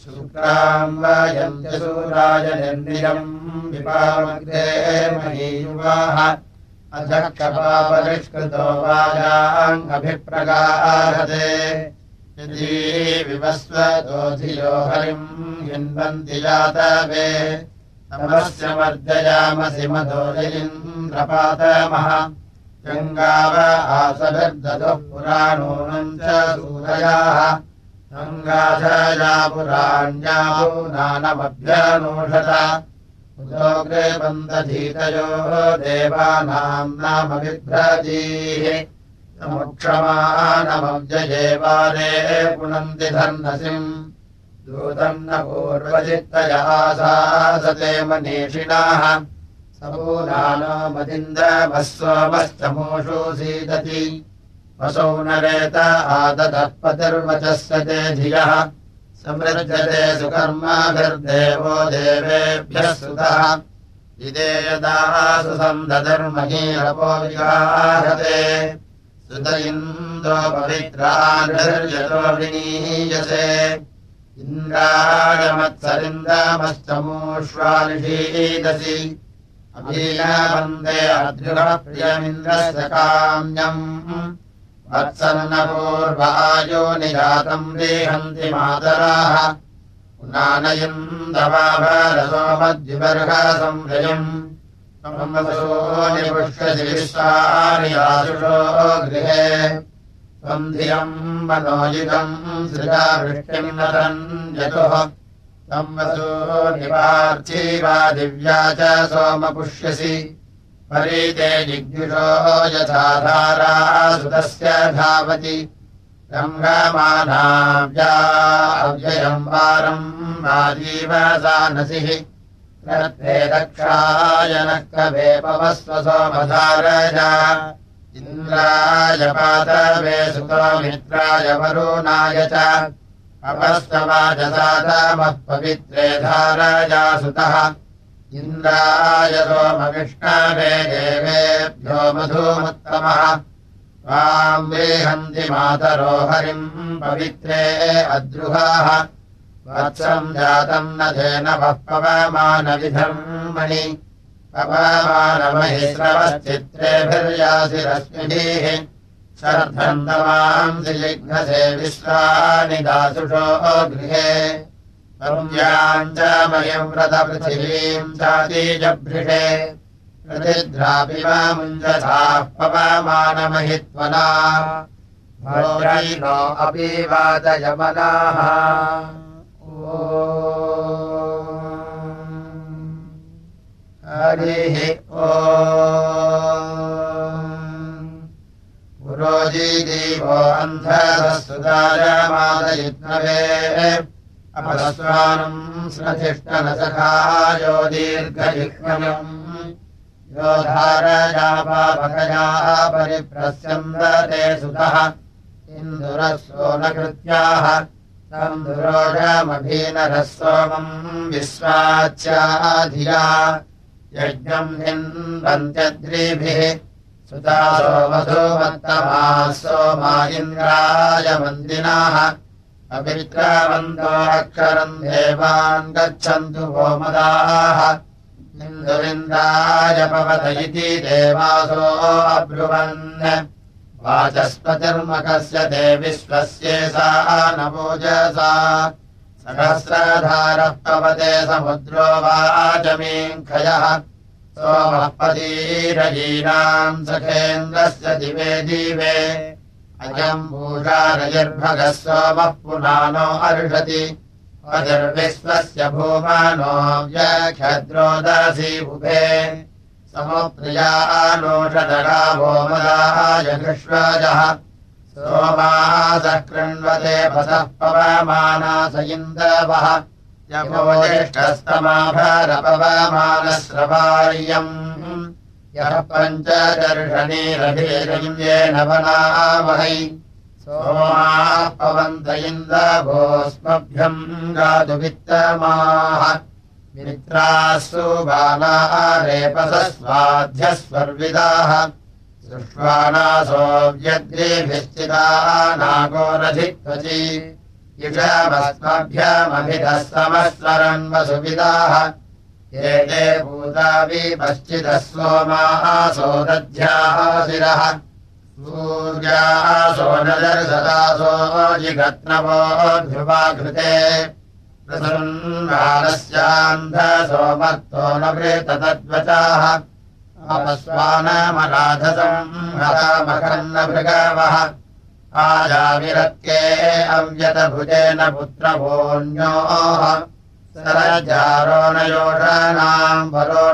शुक्राम् महीयुवाः अधक्षपापरिष्कृतो वाजाङ्गभिप्रगारते यदि विवस्वतो हरिम् हिन्वन्ति जातवे। तमस्य मर्जयामसि मधोरिन्द्रपातमः गङ्गाव आसभिर्दधुः पुराणोऽनम् च सूरयाः गङ्गाधया पुराण्याहो नानमभ्यनोषत उदोग्रे बन्धधीतयोः देवानाम् नाम बिभ्रतीः समुक्षमानमव्ययेवारे पुनन्ति धर्मसिम्। न पूर्वचित्तया सासते मनीषिणाः सोमश्चमोषु सीदति वसौ नरेत पतिर्वचस्य ते धियः। समृजते सुकर्माभिर्देवो देवेभ्यः सुतः। इदे यदा सुसन्धर्महीरपो विगाहते। सुत इन्दो पवित्रानिर्यतो विनीयसे। इन्द्रायमत्सरिन्द्रमश्चमोष्वानिषीदसि प्रियमिन्द्रस्य काम्यम्। वत्सन्नपूर्वायो निजातम् देहन्ति मातराः। निपुष्यसि विश्वानि आशुषो गृहे सृजा वृष्टिम् नतम् यतुः निवार्चीवा दिव्या च सोमपुष्यसि। परीते जिग्जुषो यथा धारा सुतस्य धावति। रङ्गमानाव्या वारम् आजीव सानसिः रत्ते दक्षायनः कवे पवस्व सोमधारजा। इन्द्राय पातवे सुतोमित्राय वरुणाय च अपस्तवाजसादामः पवित्रे धाराया सुतः इन्द्राय मधूमुत्तमः। त्वाम् वेहन्ति मातरो हरिम् पवित्रे अद्रुहाः। वत्सम् जातम् न धेन वः पवमानविधर्मणि। पवमानमहिश्रवश्चित्रेभिर्यासि रश्मिभिः शर्धन्दमांसि जिघ्नसे विश्वानि दासुषो गृहे। संज्ञाम् च मयव्रतपृथिवीम् चातीजभृषे। प्रतिद्रापि वा मुञ्जसाः पवमानमहित्वना। नो अपि वादयमनाः हरिः ओ अपरस्वानम् स्रधिष्ठनसखायो दीर्घजिह्मयम् यो धारयापापकया परिप्रस्यन्दते सुतः। इन्दुरः सोनकृत्याः तम् दुरोगमभीनरः सोमम् विश्वाच्याधिया। यज्ञम् हिन्वन्त्यद्रिभिः सुता सोमधूमत्तमाः सोमा इन्द्राय मन्दिनाः अपित्रावन्तोऽक्षरम् देवान् गच्छन्तु गोमदाः। इन्दुरिन्द्राय पवत इति देवासो अब्रुवन्। वाचस्पतिर्मकस्य ते विश्वस्येषा नवोजसा सहस्रधारः पवते समुद्रो वाचमीङ्खयः सोमः पदीरजीनाम् सखेन्द्रस्य दिवे दिवे। अयम् भूषारजिर्भगः सोमः पुनानो अर्षति। अतिर्विश्वस्य भूमानो व्यख्यद्रोदसीबुभे समुप्रियानोषदगावो मदायघृष्वजः सोमासः कृण्वते पसः पवमानास इन्दवः यमोजिष्ठस्तमाभरपवमानस्रवार्यम् यः पञ्चदर्शनीरभिरञ्जेन वनामहै सोमाः पवन्त इन्दभोस्मभ्यम् गातुवित्तमाः। मित्राः सुबाला रेपसस्वाध्यस्वर्विदाः सृष्ट्वानासोऽव्यग्रेभिश्चिता नागोरधित्वचि इषमस्मभ्यमभिधः वसुविदाः एते पश्चिदः सोमासो दध्याः शिरः सूर्यासो न दर्शदासो जिगत्नवो ध्रुवाकृते। प्रसन्नानस्यान्धसोमर्तो न वृततद्वचाः अपस्वानमराधसम् हरामकर्णभृगावः आजाविरत्ये अव्यतभुजेन पुत्रभोन्योः सरजारो वरो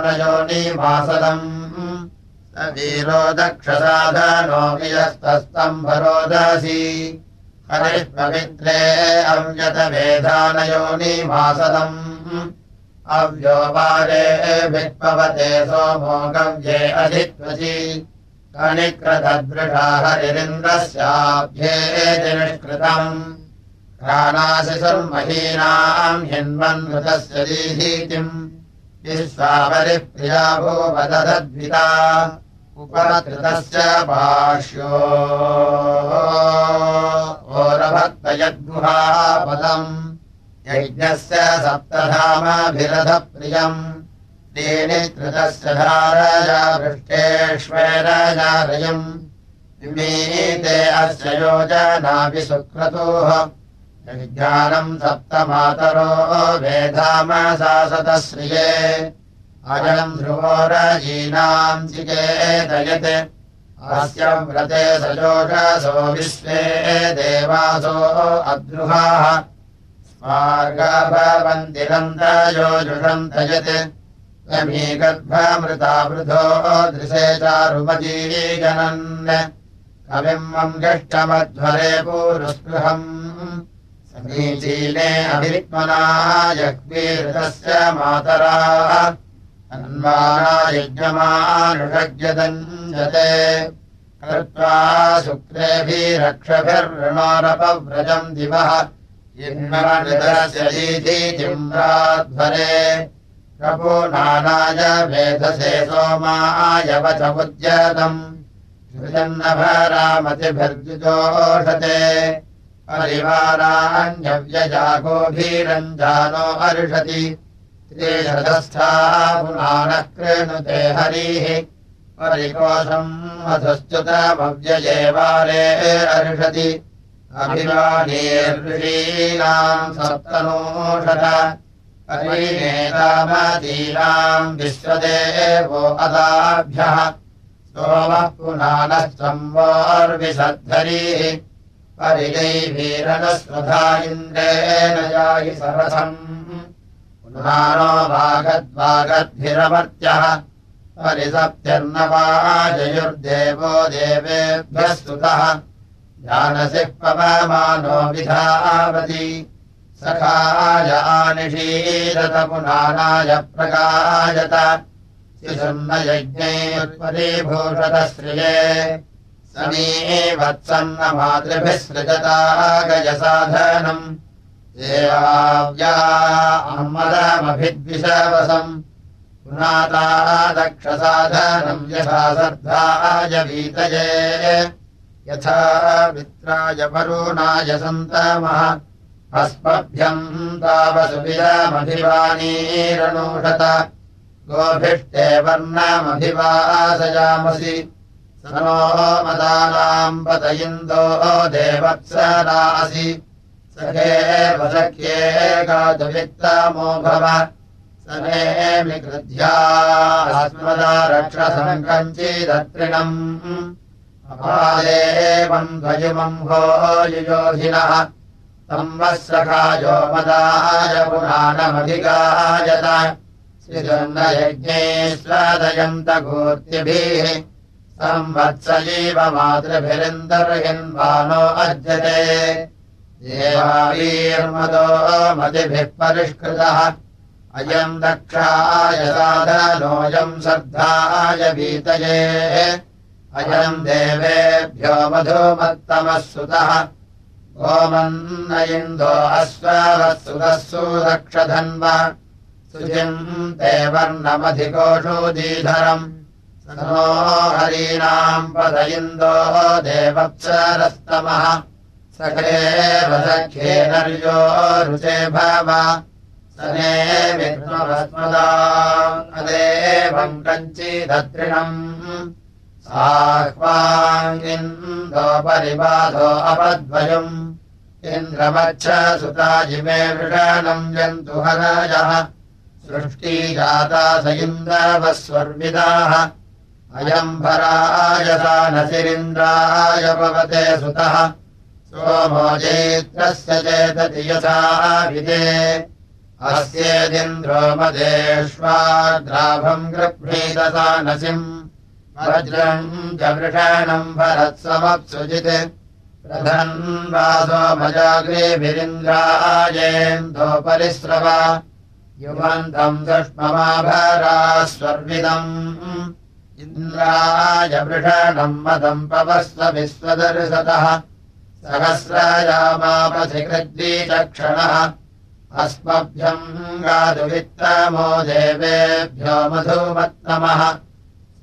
दक्षसाधनो वियस्तस्तम्भरोदसी हरिः पवित्रे अव्यतवेधानयोनिवासदम् अव्योपारे विपवते सोमोगव्ये अधित्वसि कनिक्रदृढा हरिरिन्द्रस्याभ्येति निष्कृतम् प्राणाशिशुर्महीनाम् हिन्वन्मृतस्य दीहीतिम्। विश्वापरिप्रिया भूवदधद्विता उपकृतस्य भाष्यो ओरभक्तयद्गुहापदम्। यज्ञस्य सप्तधामभिरधप्रियम् तेनि कृतस्य धारया वृष्टेष्वेरजारयम् विमीते अस्य योजनापि सुक्रतोः। विज्ञानम् सप्तमातरो वेधामसासतश्रिये अजम् ध्रुवोरजीनाम् चिकेतयत् अस्य व्रते सजोषसो विश्वे देवासो अद्रुहाः। स्मार्गाभवन्तिरन्तयोजुषम् तयत् यमी गर्भमृतावृधो दृशे चारुमजीजनन् कविम् षष्टमध्वरे पूरुस्पृहम्। समीचीने अभित्मना जग्वीरतस्य मातरा। अन्वानायज्ञमानुषज्यदञ्जते कृत्वा शुक्रेभिरक्षभिर्णोरपव्रजम् दिवः। जिह्मृतस्य प्रभो नानाय वेधसे सोमाय वचमुद्यतम् सृजन्नभरामतिभिर्जुजोषते परिवाराण्यव्यजागोभीरञ्जानो अर्षति। त्रिशतस्था पुनानः कृणुते हरिः। परिकोशम् मधुश्च्युतमव्यये वारे अर्षति। अभिमानीर्षीणाम् सप्तनोषत परिणेतामदीनाम् विश्वदेवो अदाभ्यः। सोमः पुनानः परिजैवीरनस्वधा इन्द्रेण यायि सरसम्। पुनानो वागद्वागद्भिरमर्त्यः परिसप्तिर्नवाजयुर्देवो देवेभ्यः स्तुतः जानसिः पवमानो विधावति सखाय आनिषीरत पुनानाय प्रकायत शिशुन्नयज्ञैर्परिभूषत श्रिये समी वत्सन्न मातृभिः सृजता देवाव्या अम्मदमभिद्विषवसम् पुनाता दक्षसाधनम् यथा सर्धाय वीतये। यथा मित्राय वरुणाय सन्तमः अस्मभ्यम् तावसुविरमभिवानीरणोषत गोभिष्टे वर्णमभिवासयामसि स नो मदानाम् पत इन्दो देवत्सरासि सखे वसख्ये गातुवित्तमो भव स नेमि कृध्या अस्मदारक्षसङ्कञ्चिदत्रिणम् अपादेवम् ध्वजुमम् भो युयोधिनः संवत्सखायो मदाय पुराणमधिगायत श्रीजन्नयज्ञे स्वादयन्त गोर्तिभिः संवत्सजीव मातृभिरिन्दर्हिन्वानो अद्यते। देवावीर्मदो मतिभिः परिष्कृतः। अयम् दक्षाय साधनोऽयम् श्रद्धाय वीतये अयम् देवेभ्यो मधुमत्तमः सुतः ओमन्न इन्दो अश्ववत्सुतः सुरक्षधन्व सुजिम् ते वर्णमधिकोषोदीधरम् नो हरीणाम् पद इन्दो देवप्सरस्तमः भव। सने विद्मभस्मदादेवम् कञ्चिदत्रिणम् साह्वाङ्गिन्दो परिबाधो अपद्वयम् इन्द्रमच्छ सुताजिमे वृषाणम् जन्तु हराजः सृष्टिजाता स इन्द्रवस्वर्विदाः अयम् भरायसा नसिरिन्द्राय भवते सुतः। सोमो चैत्रस्य विदे। अस्येदिन्द्रो मदेष्वाद्राभम् गृह्णीतसा नसिम् वज्रम् च वृषाणम् भरत्समप्सुजित् प्रधन्वासो मजाग्रेभिरिन्द्रायेन्दोपरिस्रव युवन्तम् दुष्ममाभरा स्वर्विदम् इन्द्राय वृषणम् मदम् पवस्व विश्वदर्शतः। सहस्रायामापथिकृद्वीचक्षणः अस्मभ्यम् गातुवित्तमो देवेभ्यो मधुमत्तमः।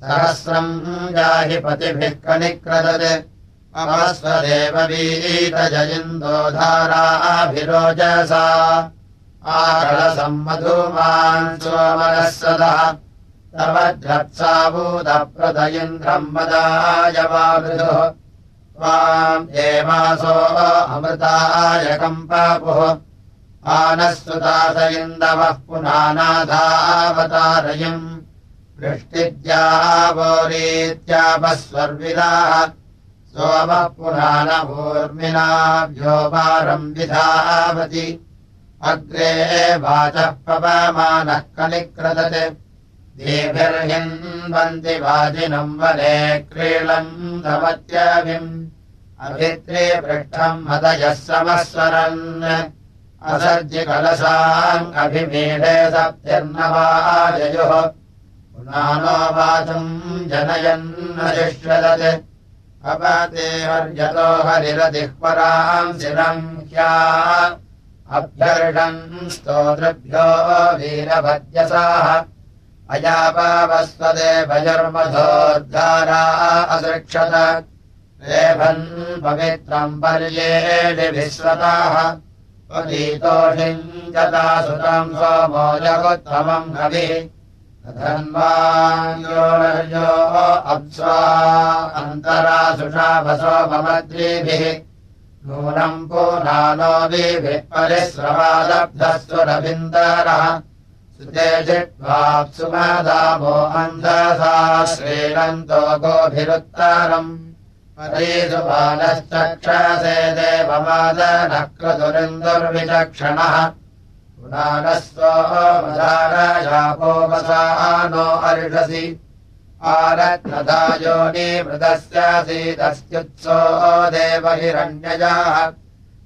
सहस्रम् जाहि पतिभिः कनिक्रदत् अमस्वदेववीतजयिन्दो धाराभिरोजसा आकलसम्मधुमान् सोमनः सदः। तव द्रत्साभूतप्रद इन्द्रम् मदायवामृदुः त्वाम् देवासो अमृताय कम्पापुः। आनः सुदास इन्दवः पुनानाथावतारयम् वृष्टिद्यावोरीत्यापः स्वर्विदाः सोमः पुनानभूर्मिनाभ्यो वारम् विधावति अग्रे वाचः पवमानः कनिक्रदत् देभिर्हिन्वन्ति वाजिनम् वने क्रीडम् धमत्यभिम् अभित्रे पृष्ठम् मदयः समस्वरन्। असर्जिकलशाम् अभिमीढे सप्तिर्नवाजयोः। पुनानो वाचम् जनयन्नशिष्यदत् अपते हर्यतो हरिरदिह्पराम् शिरम् ह्या अभ्यर्षन् स्तोतृभ्यो वीरभद्यसाः अयापावस्वदे भजर्मधोद्धारा असृक्षत। रेभन् पवित्रम् त्वदीतोषिम् जता सुतम् सोमो जगोत्तमम् कविः धन्वान्यो अप्स्वा अन्तरा सुषाभसो ममद्रीभिः नूनम् पूनानोभिः परिश्रवादब्धस्वरविन्दरः सुते जिह्वाप्सुमदामो अन्धसा श्रीणन्तो गोभिरुत्तरम्। परीसुबालश्चक्षसे देवमादनः क्रतुरिन्दुर्विचक्षणः पुनानस्वमधारयापोपसा नो अर्षसि आरत्नदायोनिमृतस्यासीदस्त्युत्सो देवहिरण्यजाः।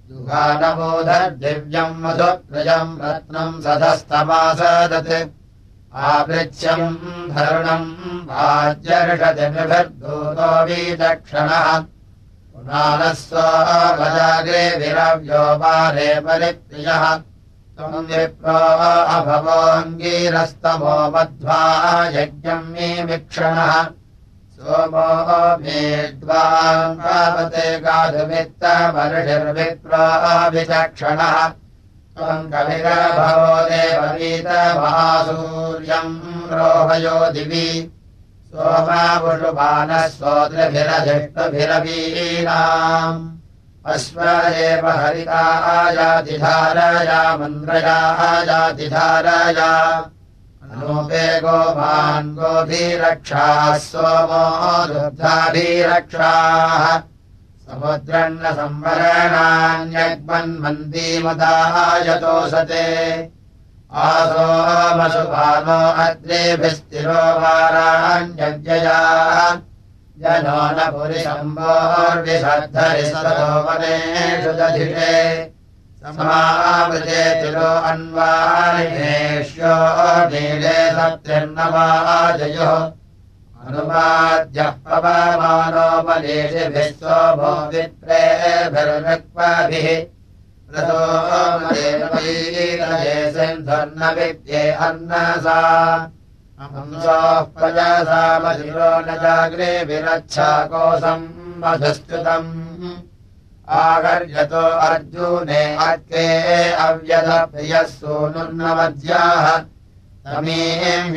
दुघानमोदर्दिव्यम् मधुप्रजम् रत्नम् सधस्तमासदत्। आवृच्छम् धरुणम् वाज्यर्षतिमिभिर्भूतो वीचक्षणः पुनानस्वमजाग्रे विरव्यो वारे परिप्रियः। त्वम् विप्रो अभवोऽङ्गीरस्तमो मध्वा यज्ञम् मे वीक्षणः। सोमो मेद्वाङ्गावते गाधुमित्तमर्षिर्विप्रो विचक्षणः त्वम् कविरभवो देववीतमहासूर्यम् रोहयो दिवि। सोमावुषुपानः अश्व एव हरितायातिधारया मन्द्रयाजातिधारया अनूपे गोपान् गोभीरक्षाः सोमो दुग्धाभिरक्षाः। समुद्रन्न संवरणान्यग्मन्मन्दीमदायतोसते आसोमसुपानो अद्रेभिस्तिरो वाराण्यव्यया जनो न पुरिशम्भोर्विषद्धरि सदोवनेषु दधिषे समावृते तिरो अन्वारिणेष्यो नीले सप्तिर्नवाजयोः। अनुवाद्यः पवमानोपदेशिभिः सोमो विप्रेभिर्नक्वाभिः रतो सिन्धुर्न विद्ये अन्नसा पयसामधिरो न जाग्रे विरच्छाकोसम् मधुस्तुतम् आगर्यतो अर्जुने अर्के अव्यधप्रियः सूनुर्नमद्याः तमीम्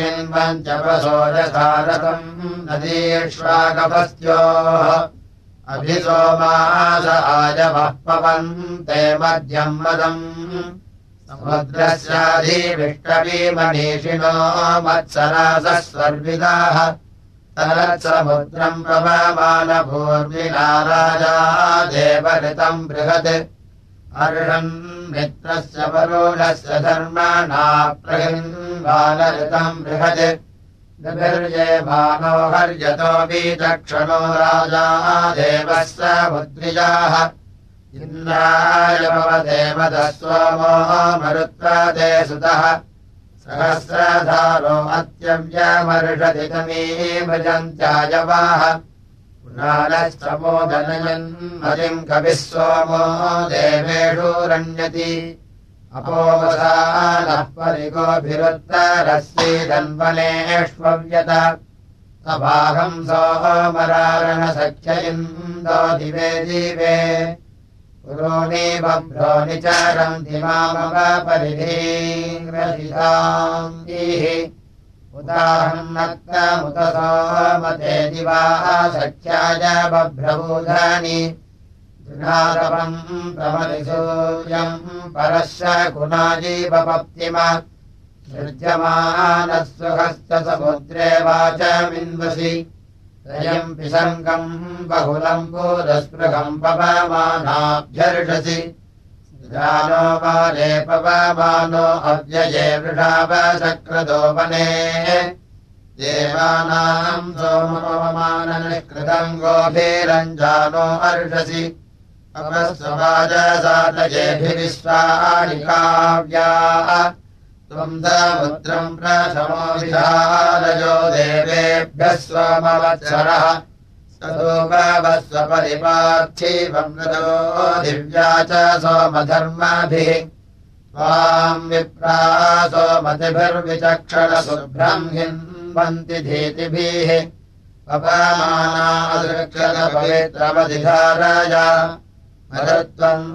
यथारथम् नदीष्वागभस्त्योः अभिसोमास आजवः पवन्ते मध्यम् मदम्। समुद्रस्याधिविष्टवीमनीषिणो मत्सरासः स्वर्विदाः तरत्समुद्रम् पवमानभूर्विना राजा देवऋतम् बृहत्। अर्षन् मित्रस्य वरुणस्य धर्मणा प्रहिन्वानऋतम् बृहत्। निर्ये भानोहर्यतोऽपि चक्षणो राजा देवः समुद्रिजाः इन्द्रायभवदेवदस्वमो मरुत्वादे सुतः। सहस्रधारो भजन्त्यायवाः पुरालश्चमोदनयन् मदिम् कविः सोमो देवेषु रण्यति अपोवसानः परिगोभिरुत्तरस्यैदन्वनेष्वव्यत। सभाहम् सोमरारणसख्य इन्दो दिवे दिवे पुरोणि बभ्रोणि चरन्ति मामवपरिधीः उदाहन्नक्तमुत सोमते दिवाः सख्याय बभ्रबूधानि दृढातपम् प्रमदिसूर्यम् परश्च गुणाजीवपप्तिम सृज्यमानः सुखश्च समुद्रे वाचमिन्वसि पिसङ्गम् बहुलम् भूतस्पृहम् पवमानाभ्यर्षसि जानो बाले पवमानो अव्यये वृषावशक्रदो वने। देवानाम् सोमपवमाननिष्कृतम् गोभिरञ्जानो अर्षसि। अपस्ववाजसातजेभिविश्वानि काव्याः त्वम् प्रथमो विधारयो देवेभ्यः स्वमवत्सरः। स्वपरिपार्थीवम् रजो दिव्या च सोमधर्माभिः। त्वाम् विप्रा सोमतिभिर्विचक्षणशुभ्रम् हिन्वन्ति धीतिभिः। अपमानादृक्षणपवित्रमधिधारया मरुत्वम्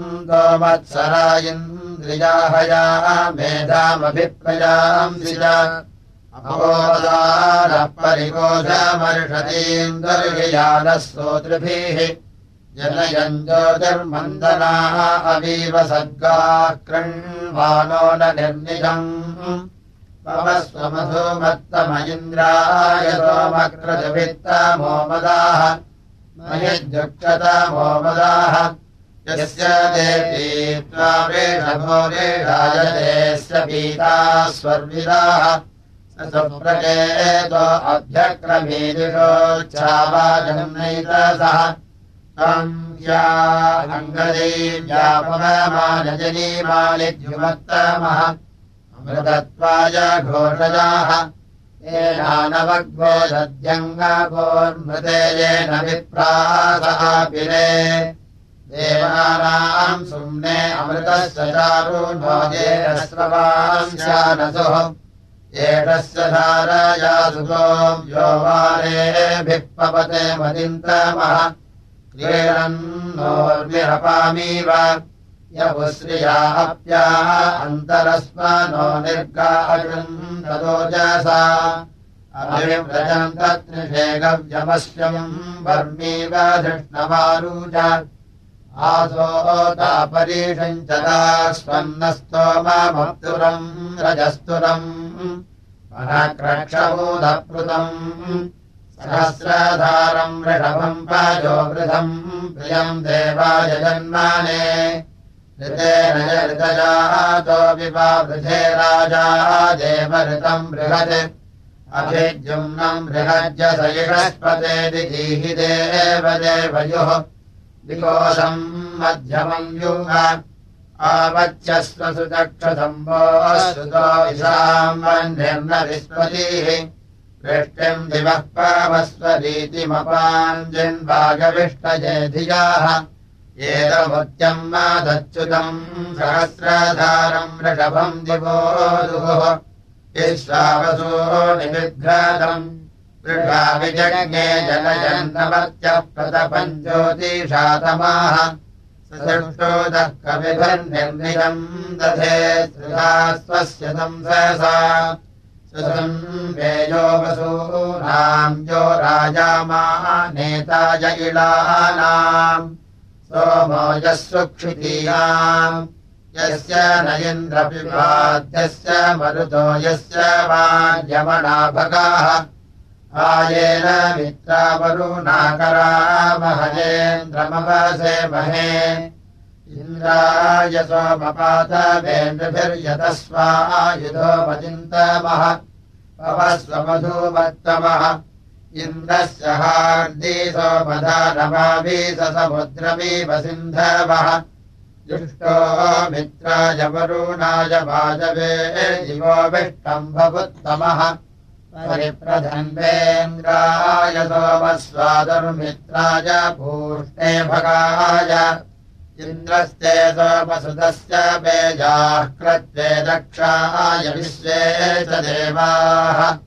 अपोदानः परिकोशमर्षतीन्द्रियानः सोतृभिः जनयम् ज्योतिर्मन्दनाः अवीव सद्गाः कृण्वानो न निर्निजम् पवस्वमधुमत्तम इन्द्राय सोमकृतवित्तमोमदाः मयिद्युक्षतमोमदाः यस्य देवी त्वा वृषभोरेषायतेस्य पीता स्वर्विदाः सुप्रकेतो अभ्यक्रमीदिषोच्छावाजन्नैतसः त्वम् अङ्गदेव्यापमानजनीमालिद्युमत्तमः। अमृतत्वाय घोषजाः। येनानवग्भो दध्यङ्गभोन्मृते येन विप्रासहापिरे देवानाम् सुम्ने अमृतस्य चारु नो येन स्रवांस्यानसुः एषस्य धारया सुतोम् यो वारेभिः पवते मदिन्तमः। क्रीडन्नोर्विरपामीव यपुश्रियाप्याः अन्तरस्मनो निर्गायम् तदोजसा अभिव्रजम् तत्रिषेगव्यमस्यम् वर्मीव धृष्णवारूज आसोतापरीषम् च दास्वन्नस्तोममप्तुरम् रजस्तुरम् मनक्रक्षभूतप्लुतम् सहस्रधारम् वृषभम् पाजो वृथम् प्रियम् देवाय जन्माने ऋतेन ऋतजातोऽपि वा वृथे राजा देवऋतम् बृहत् अभिद्युम्नम् बृहज्ज सहिषस्पतेति देव देवयोः विकोशम् मध्यमम् युग आवच्यस्व सुचक्षसम्भो सुतो विशाम् वह्निर्न विस्पतिः वृष्टिम् दिवः पावस्वरीतिमपाञ्जिन्वागविष्टजे धियाः एतमुच्यम् मादच्युतम् सहस्रधारम् वृषभम् दिवो दुः। विश्वावसो निबिभ्रातम् जनयन्नमत्यः प्रतपञ्ज्योतिषातमाः सृष्टोदः कविभिर्निर्निजम् दधे संससा। सुसंवेजो वसूनाम् जो राजामा नेता इलानाम्। सोमो यः सुक्षितीयाम् यस्य न इन्द्रपिबाध्यस्य मरुतो यस्य वा यमनाभगाः आयेन मित्रावरुणाकरामहयेन्द्रमवसे महे। इन्द्राय सोमपातवेन्द्रभिर्यतस्वायुधोमचिन्तमः पवस्वमधूमत्तमः। इन्द्रस्य हार्दी सोमधानमावीस समुद्रमीव सिन्धवः। जुष्टो मित्राय वरुणाय वाजवे दिवो विष्टम्भवुत्तमः परिप्रधन्वेन्द्राय सोमस्वादुर्मित्राय भूष्णे भगाय। इन्द्रस्ते सोमसुतस्य कृत्वे दक्षाय विश्वे च देवाः।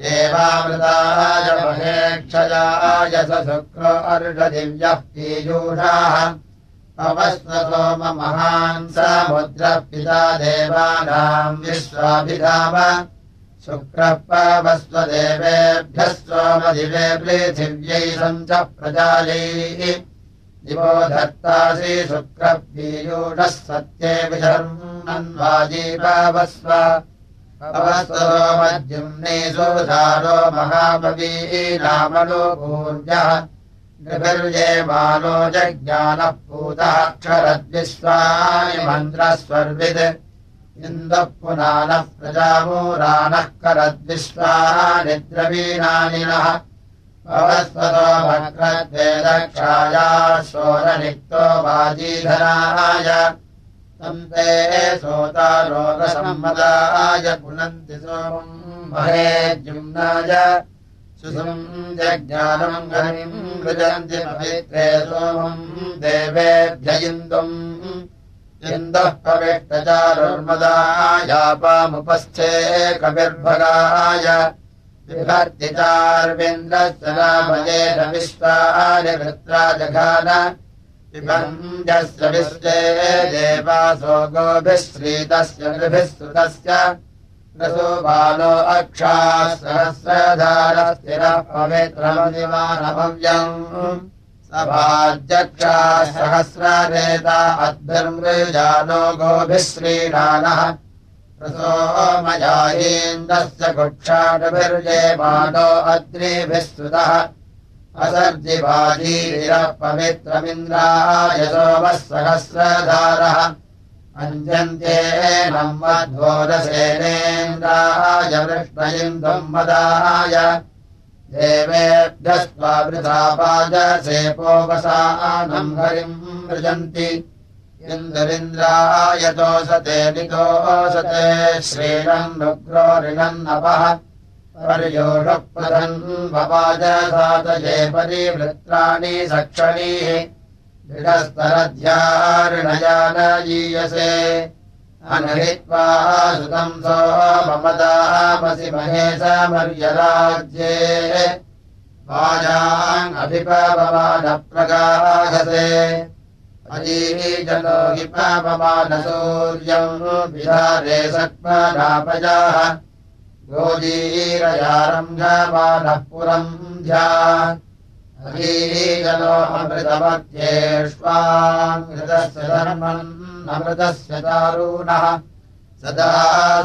देवामृताय महेक्षयाय स शुक्रो अर्षदिव्यः पीयूषाः। पवस्वसोममहान् समुद्रः पिता देवानाम् विश्वाभिधाम शुक्रः पावस्वदेवेभ्यः सोमदिवे पृथिव्यै सञ्च प्रजालैः दिवो धत्तासि शुक्रः पीयूषः सत्ये पावस्व पवस्वसोमद्युम्ने सुधारो महाबवीनामनो भूर्यः नृभिर्येमानो जज्ञानः पूतः क्षरद्विश्वानि मन्त्रस्वर्वित् इन्दः पुनानः प्रजामूरानः करद्विश्वानि द्रवीणानिनः भवस्वतो भद्रद्वेदक्षाया शोरनिक्तो वाजीधराय तम् ते सोता रोगसम्मदाय पुनन्ति सोमम् जुम्नाय। सुसम् जज्ञानम् गणिम् मृजन्ति पवित्रे सोमम् देवेभ्य इन्दुम् इन्दः पविष्टचारुर्मदायापामुपस्थे कविर्भगाय विभर्तिचार्वेन्द्रस्य नामयेन विश्वानि वृत्रा जघान विभञ्जस्य विश्वे देवासो गोभिः श्रीतस्य नृभिः श्रुतस्य रसो बालो अक्षाः सहस्रधारस्थिरः पवित्रमदिमानभव्यम् सभाजक्षाः सहस्ररेता अद्भिर्मृजानो गोभिः श्रीणानः रसो मयाहीन्द्रस्य कुक्षाटभिर्येमानो अद्रिभिः स्तुतः असर्जिवाजीरः पवित्रमिन्द्राय सोमः सहस्रधारः। अञ्जन्त्येनम् मध्वोदसेनेन्द्राय वृष्णयिन्दुम् मदाय देवेभ्यः स्वावृथापाजसेपोवसानम् हरिम् मृजन्ति। इन्दरिन्द्रायतोसते नितोसते श्रीणम् नुग्रोरिणन्नपः पर्योषप्रधन् वपाजसातये परिवृत्राणि सक्षणीः। दृढस्तरध्यार्णयानयीयसे सुतम् सो ममदामसि महेशमर्यराज्ये वाजाङ्गभिपवमानप्रगाहसे अजीजनो हि पापमानसूर्यम् विहारे सक्मनापजाः गोजीरयारम्भमानः पुरम् ध्या अजीजनो अमृतमध्येष्वाङ्घृतस्य धर्मन्नमृतस्य दारूणः सदा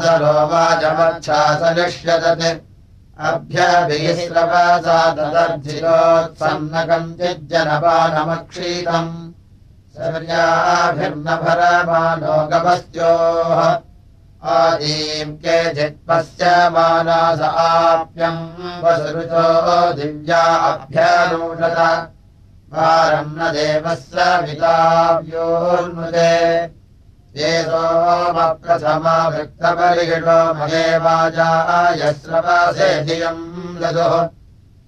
सरो वाचमच्छासनिष्यदत् अभ्यभिस्रवसा तदर्जिलोत्सन्नकम् चिज्जनपानमक्षीतम् सर्याभिर्नभरमानो गमस्योः आदीम् केचित्पस्य मानास आप्यम् वसुरुचो दिव्या अभ्यनूषत। वारम् न देवस्य विताव्योन्मुदे ये सोमप्रथमाभृक्तपरिषो महे वाजाय स्रवसे धियम् ददुः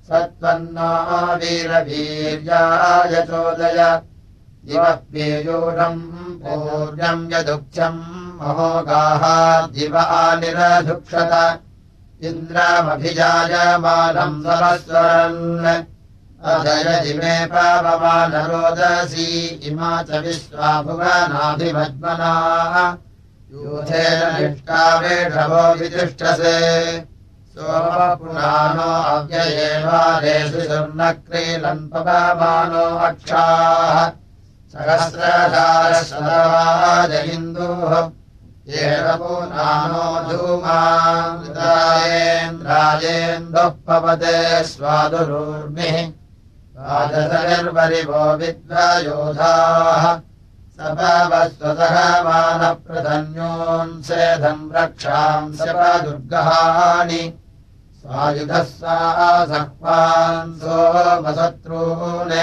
सत्त्वन्नो वीरवीर्याय चोदय इव पीयूषम् पूर्णम् यदुक्थ्यम् महोगाः दिवानिरधुक्षत इन्द्रमभिजायमानम् सरस्वरन्। अधयति मे पावमानरोदसी इमा च विश्वा भुवनाभिमद्मनाः यूथेन निष्कावेषवो वितिष्ठसे। सोमपुराणो अव्ययेवादेषु सुर्णक्रीलन् पवमानो अक्षाः सहस्रधारशतवाज इन्दुः येणपुनानो धूमान्द्रायेन्द्रायेन्दुः पवते स्वादुरूर्मिः। राजसनिर्वरिवो विद्वयोधाः सपवस्वतः मानप्रधन्योन्सेधम् रक्षांसपदुर्गहाणि स्वायुधः सा सह्वान् सोमशत्रून्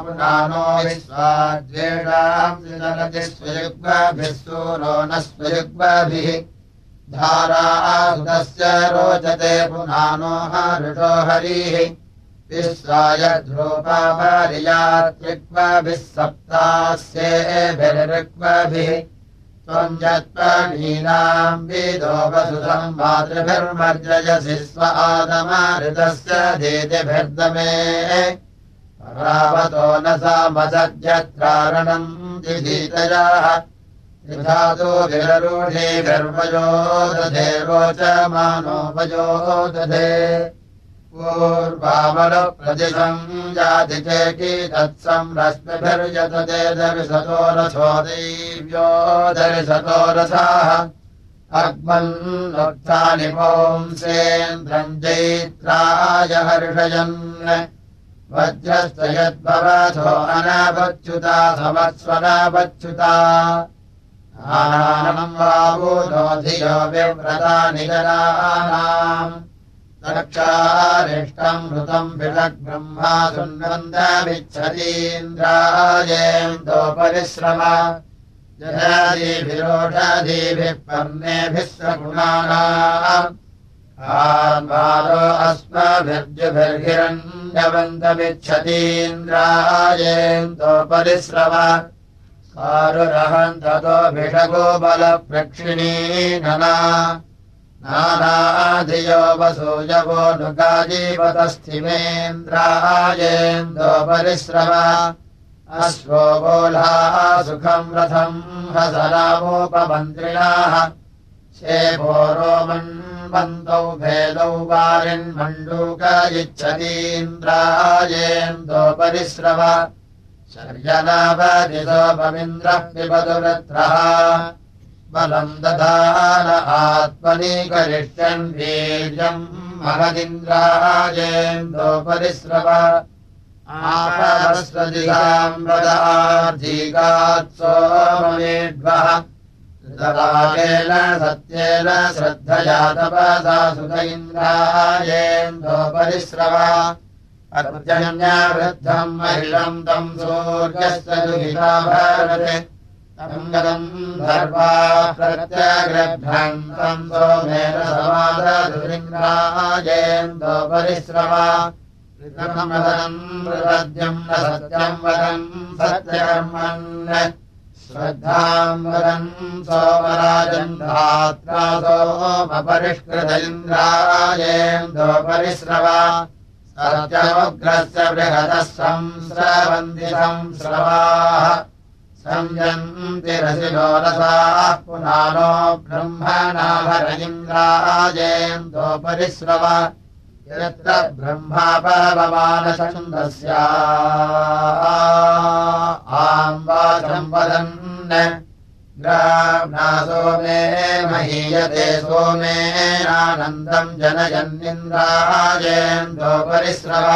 पुनानो विश्वाद्वेषांसि स्वयुग्मभिः सूरो न स्वयुग्मभिः। धारासुतस्य रोचते पुनानो हरुषो हरिः। विश्वाय ध्रुवपर्यात्रिक्मभिः मातृभिर्मर्जयसि स्व आदमाऋतस्य देतिभिर्दमे परावतो न सा मदद्यत्रारणम् दिधीतयाः धातु विररूढे गर्वयो दधे रोचमानोपयो दधे पूर्वामलप्रतिशम् जाति चेकी तत्सम् रश्मिभिर्यत ते दर्शतो रथो दैव्यो दर्शतो रथाः अग्मन्नोत्थानि पुंसेन्द्रम् जैत्राय हर्षयन् वज्रस्त यद्भवथो अनावच्युता समस्वनावच्युता आनानम् वावूतो धियो व्यव्रता निजनानाम् रक्षारिष्टम् मृतम् विषग्ब्रह्मा सुन्वन्दमिच्छतीन्द्रायेन्दोपरिश्रम जनादिभिरोषादिभिः पर्णेभिः सगुणानाम्। आन्वारो अस्मभिर्जुभिर्हिरण्यवन्तमिच्छतीन्द्रायेन्दोपरिश्रम कारुरहम् ततो भिषगोबलप्रक्षिणी नना नानाधियो वसूयवो नुगाजीवतस्थिमेन्द्रायेन्दोपरिश्रम अश्वो बोलाः सुखम् रथम् हसरामोपमन्त्रिणाः। शेभोरोमन्वन्तौ भेदौ वारिन्मण्डूकयिच्छतीन्द्रायेन्दोपरिश्रम शर्यनावदिसोपमिन्द्रः पिबतुरत्रः आत्मनि करिष्यन् आपरस्वदिगाम् वदार्धीकात् सोममेड्वः कृतवाकेन सत्येन श्रद्धया तपसा सुत इन्द्रायेन्दोपरिश्रव अर्जन्यवृद्धम् महिलम् तम् सूर्यस्य दुहिता भरते समादुरिङ्गाजेन्दोपरिश्रव ऋतमदम् मृद्यम् न सत्यम् वदम् सत्यकर्मन्। श्रद्धाम् वदम् सोमराजम् धात्रा सोमपरिष्कृत इन्द्रायेन्दोपरिश्रव सत्यमुग्रस्य बृहदः संस्रवन्ति संस्रवाः रसिलोरसाः पुनानो ब्रह्मणाभर इन्द्राजेन्दोपरिश्रव यत्र ब्रह्मापवमानछन्दस्या आम्बाचम् वदन् सोमे महीयते सोमेनानन्दम् जनयन्निन्द्राजेन्दोपरिश्रव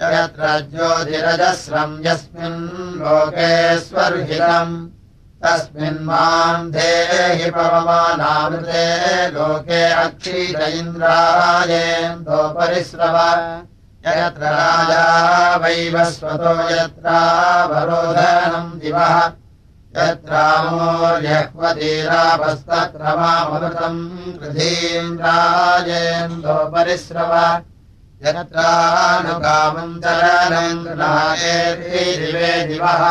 यत्र ज्योतिरजस्रम् यस्मिन् लोकेश्वर्हितम् तस्मिन् माम् देहि पवमानामृते लोके अक्षीत इन्द्रायेन्दोपरिश्रव यत्र राजा वैवस्वतो यत्रावरोधनम् दिवः। यत्रामोर्यह्वतीरापस्तत्र मामृतम् कृधीन्द्रायेन्दोपरिश्रव यत्रानुकामम् दिवः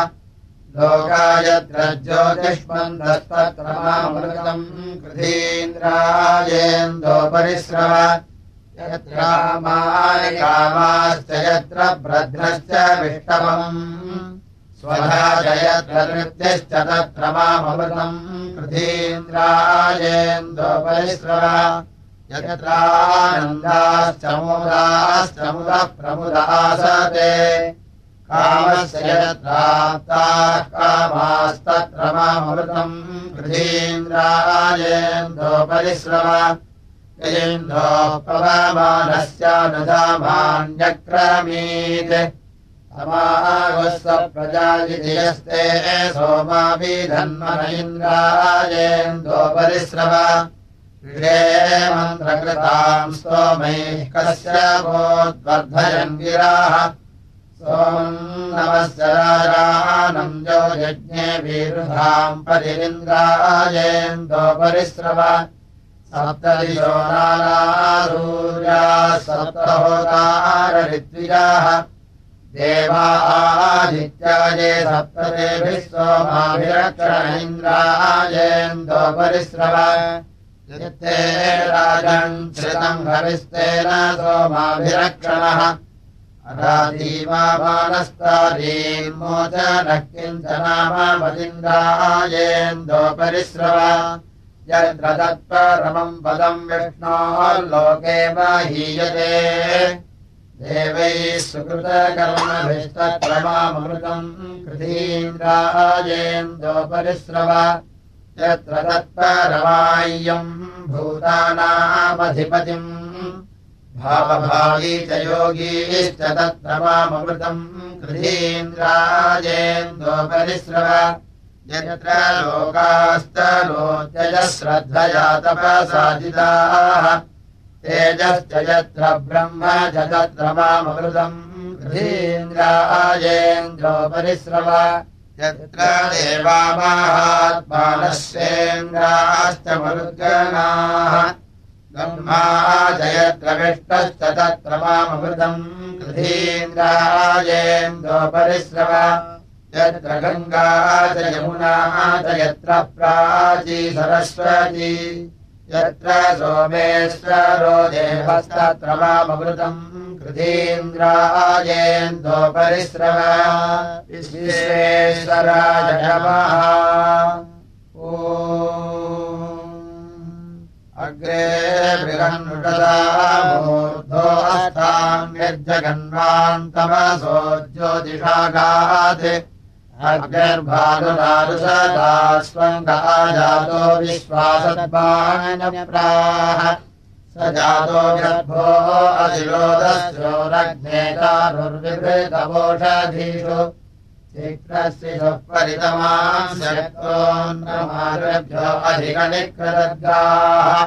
लोकायत्र ज्योतिष्मन्तस्तत्रमामृतम् कृधीन्द्रायेन्दोपरिश्रव यत्र कामाश्च यत्र भ्रद्रश्च विष्टवम् स्वधा च यत्र नृत्यश्च तत्र मामृतम् कृधीन्द्रायेन्दोपरिश्रव यत्रानन्दाश्च मोदाश्च मुदः प्रमुदासते कामस्य यत्राप्ताः कामास्तत्र मामृतम् पृथीन्द्रायेन्दोपरिश्रव यजेन्दोपवमानस्यानुधामान्यक्रमीत् समागुस्व प्रजायिधियस्ते सोमाभिधन्मन इन्द्रायेन्दोपरिश्रव मन्त्रकृताम् स्तोमैः कस्य भोद्वर्धयन् गिराः सोमम् नमस्य राजानम् जो यज्ञे वीरुधाम् परिन्द्रायेन्दोपरिश्रव सप्तदिशो नानासूर्याः सप्तहोतारऋत्विजाः। देवा आदित्याये सप्तदेभिः सोमाभिरक्षण इन्द्रायेन्दोपरिश्रव यत्ते राजन् श्रितम् हविस्तेन सोमाभिरक्षणः। अराधीमानस्तादीन्मोचनः किञ्चनामदिन्द्रायेन्दोपरिश्रव यत्र तत्परमम् पदम् विष्णोर्लोके माहीयते देवैः सुकृतकर्मभिस्तत्रमामृतम् कृतीन्द्रायेन्दोपरिश्रव यत्र तत्परमाय्यम् भूतानामधिपतिम् भावभागी च योगीश्च तत्र मामृतम् कृधीन्द्राजेन्दोपरिश्रव यत्र श्रद्धया तपसादिताः तेजश्च यत्र ब्रह्म च तत्र मामृतम् कृधीन्द्राजेन्द्रोपरिश्रव यत्र देवा महात्मानस्येन्द्राश्च मरुद्गणाः ब्रह्मा जयत्र विष्टश्च तत्र मामृतम् कृधीन्द्रायेन्दोपरिश्रव यत्र गङ्गा च यमुना च यत्र प्राची सरस्वती। यत्र सोमेश्वरो देवस्तत्र मामृतम् कृधीन्द्रायेन्दोपरिश्रव विश्वेश्वराय नमः ओ अग्रे बृहन्नुषदामूर्धोऽस्तान्यर्जगन्वान्तमसो ज्योतिषागात् अग्निर्भानुनारुषदा स्वम् गाजातो विश्वासद्वानप्राः जातो शक्तोऽन्नमार्भ्यो अधिकनिकृदद्गाः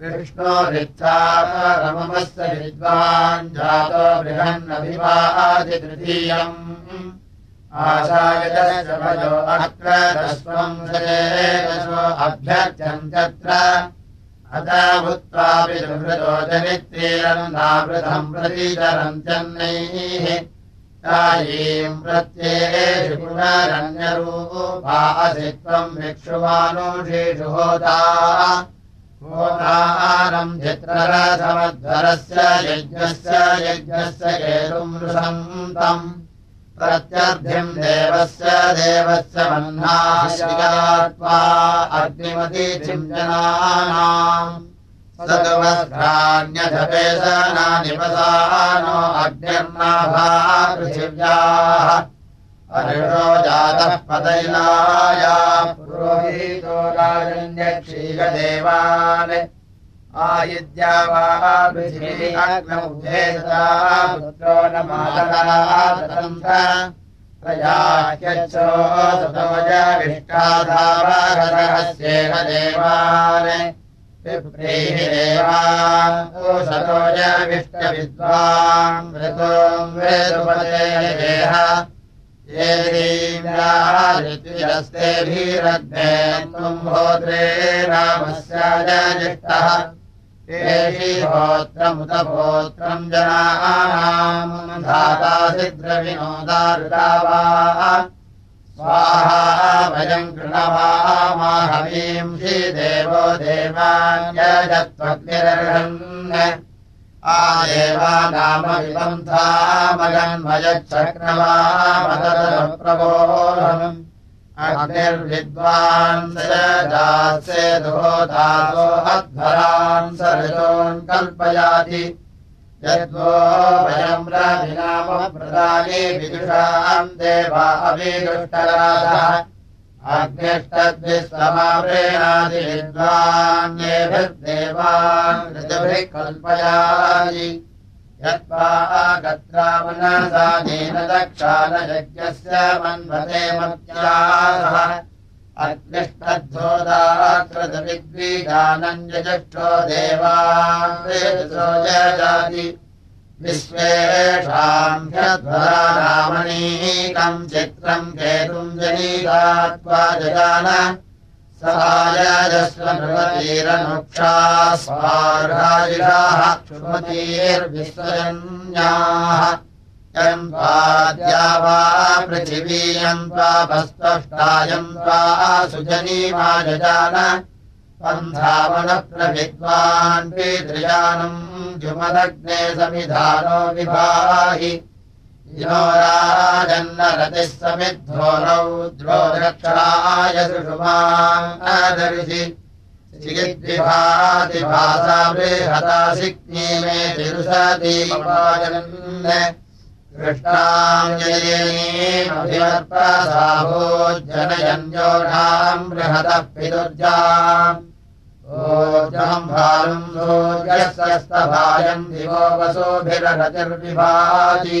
विष्णोरिच्छापरममस्य विद्वान् जातो बृहन्नभिवादि तृतीयम्। आशायजस्य भजो अत्र दस्वम् सजेदशो अभ्यर्थ्यम् तत्र अत भूत्वापि सुहृदो जनित्रीरन्नावृतम् प्रतीचरम् चन्नैः तायीम् प्रत्ययेषु पुनरन्यरूपा असि त्वम् भिक्षुमानुषीषु होता। होतारम् चित्ररथमध्वरस्य यज्ञस्य यज्ञस्य केतुम् नृसन्तम् प्रत्यर्थिम् देवस्य देवस्य मह्नाश्रियात्वा अग्निमतीथिम् जनानाम्। सद्वस्त्राण्यधपेशनानिपसानो अग्निर्नाभा पृथिव्याः अरिषो जातः पतैलाया पुरोहितो भेदता पुत्रो न सतोजविष्टाधावागरहस्येन देवान् विप्रीः देवासतोजविष्टविद्वान् मृतोम् वेदुपते देह ेभिरग्ने त्वम् होत्रे रामस्याजिष्टः एषि होत्रमुतपोत्रम् जनानाम् धातासि द्रविनोदारुता वा स्वाहा वयम् कृणवामाहवींषि देवो देवान्यजत्वग्निरर्हन् आदेवानामविपन्थामगन्मयच्छक्रमामदप्रबोधम् अग्निर्विद्वान् दासे दोधासो अध्वरान् सरजोन् कल्पयाति। यद्वो वयम् रविनामप्रदाने विदुषाम् देवा अभिदुष्टराधः अग्निष्टद्विस्समाप्रेणादिविद्वान्येभिर्देवान् ऋतुभिः कल्पयानि यद्वा गत्रामनसानेन दक्षालयज्ञस्य मन्वते मत्यासः अग्निष्टद्धोदाकृतविद्वीजानञ्जष्टो देवान् विश्वेषाम् ह्यध्वरामणीकम् चित्रम् केतुम् जनीतात्वा जगान सहायजस्वनृगतीरनुक्षा स्वार्हायुषाः क्षुमतीर्विश्वजन्याः यम् त्वाद्या वा पृथिवीयम् त्वा सुजनीमा जजान पन्थावनप्रविद्वान् पितृजानम् जुमदग्ने समिधानो विभाहि सुषुमादर्शि चिगिद्विभातिभासा बृहता सिक्नी मे कृष्णाञ्जलीमभिवर्पसाभो जनयन्योढाम् बृहतः पितुर्जाम्। ओजम् भालुम् सोऽस्तभायम् दिवो वसोभिरतिर्विभाति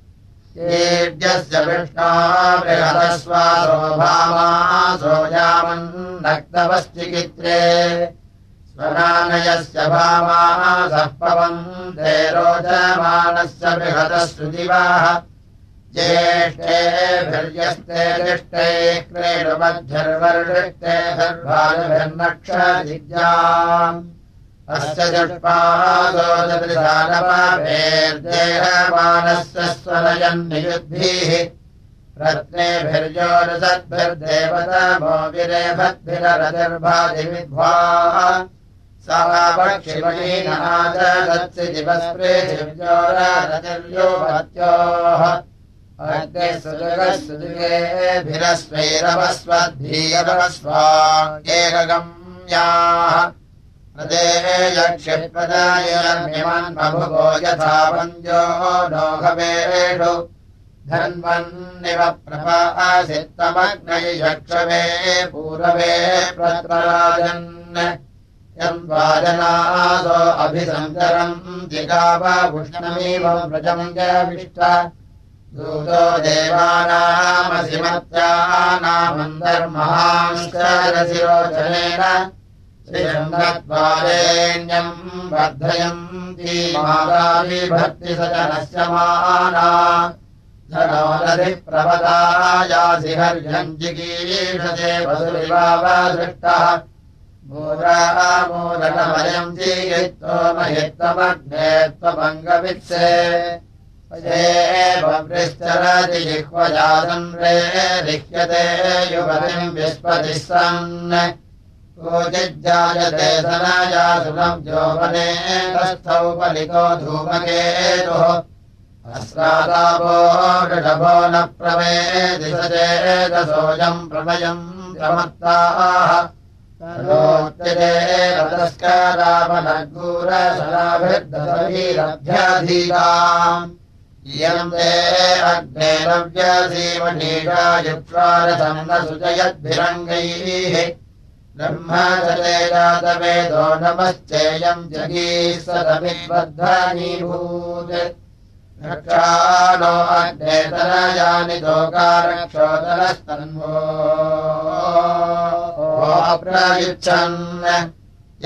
विष्णा बृहदस्वासो भामासो यामन्नक्तवश्चिकित्रे स्वनानयस्य भामासः पवन्ते रोचमानस्य बृहदः सुदिवाः ज्येष्ठेभिर्यस्ते दिष्टे क्रीडुमध्यर्वर्षिष्टे धर्भालभिर्नक्षदिद्याम् अस्य चष्पादोदृशानपाभेर्देहमानस्य स्वनयन्नियुद्भिः रत्नेभिर्योरसद्भिर्देवतमो विरेभद्भिररतिर्भादिविद्वाः। सा पक्षिमणीनादत्सि दिवस्पृथिव्योरतिर्यो भत्योः अग्ने सुजगः सुजुगेभिरस्वैरवस्वद्भीरवस्वा एकगम्याः यक्षिप्रदायर्मिमन्मभुवो यथा वन्द्यो नोघवेषु धन्वन्निव प्रभासित्तमग्नय यक्षवे पूरवे प्रत्रराजन् यम् वाजनासो अभिसञ्चरम् जिगावुष्णमीव व्रजम् जविष्ट दूतो देवानामसिमत्यानामन्तर्महांश्चरसिरोचनेन माना। हर्यम् जिगीषते वसुरिवावदृष्टः मूरामूलकमयम् जीयित्वो महित्वमग्ने त्वमङ्गवित्से। वृश्चरति जिह्वजासन्रे लिख्यते युवतिम् विस्पतिः सन् कोचिज्जायते सनयासुनम् अस्रादापो वृषभो न स चेदसोऽयम् प्रमयम् प्रमत्ताः। इयम् अग्ने नव्यसीमनीषा युक्ष्वारसम् न सुजयद्भिरङ्गैः ब्रह्मचले जातवेदो नमश्चेयम् जगीः सदमिद्बद्धनीभूत् रक्षानो अग्नेतनयानि दोकारक्षोदनस्तन्वो प्रयुच्छन्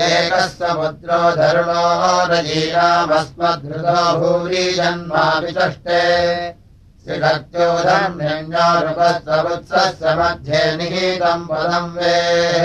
एकस्य पुत्रो धरुणो रजीयामस्मद्धृतो भूरि जन्मापि चष्टे। श्रीशक्त्योधन्यञ्जारुपस्वत्सस्य मध्ये निहितम् पदम् वेः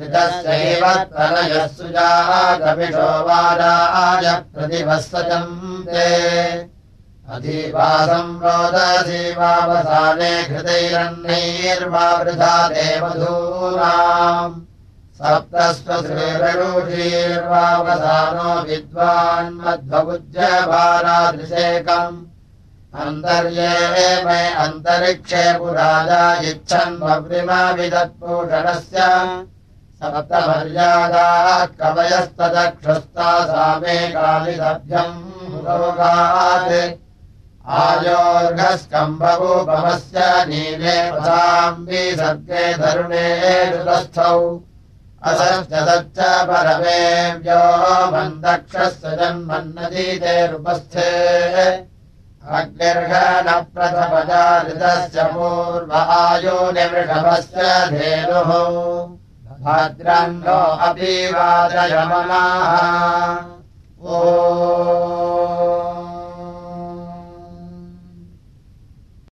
ऋतस्यैव तनयः सुजाः कविषो वाराय प्रतिवत्सजन्ते अधिवासम् रोदसीवावसाने घृतैरन्नैर्वा वृथा देवधूनाम्। सप्तस्वश्रीरणुषीर्वावसानो विद्वान्मध्वभुज्यभारादृशेकम् अन्तर्ये मे अन्तरिक्षे पुराजा इच्छन् भव्रिमविदत्पूषणस्य सप्तमर्यादाः कवयस्तदक्षस्ता सा मे कालिदभ्यम् रोगात्। आयोर्घस्कम्भूपमस्य नीले पदाम्बि सर्गे धरुणे दुरस्थौ असश्च परमे व्यो मन्दक्षस्य जन्मन्नदीतेरुपस्थे अग्निर्घन प्रथमजातस्य पूर्व आयो निवृषभस्य भद्रन्नो अपि वाचयमनाः ओ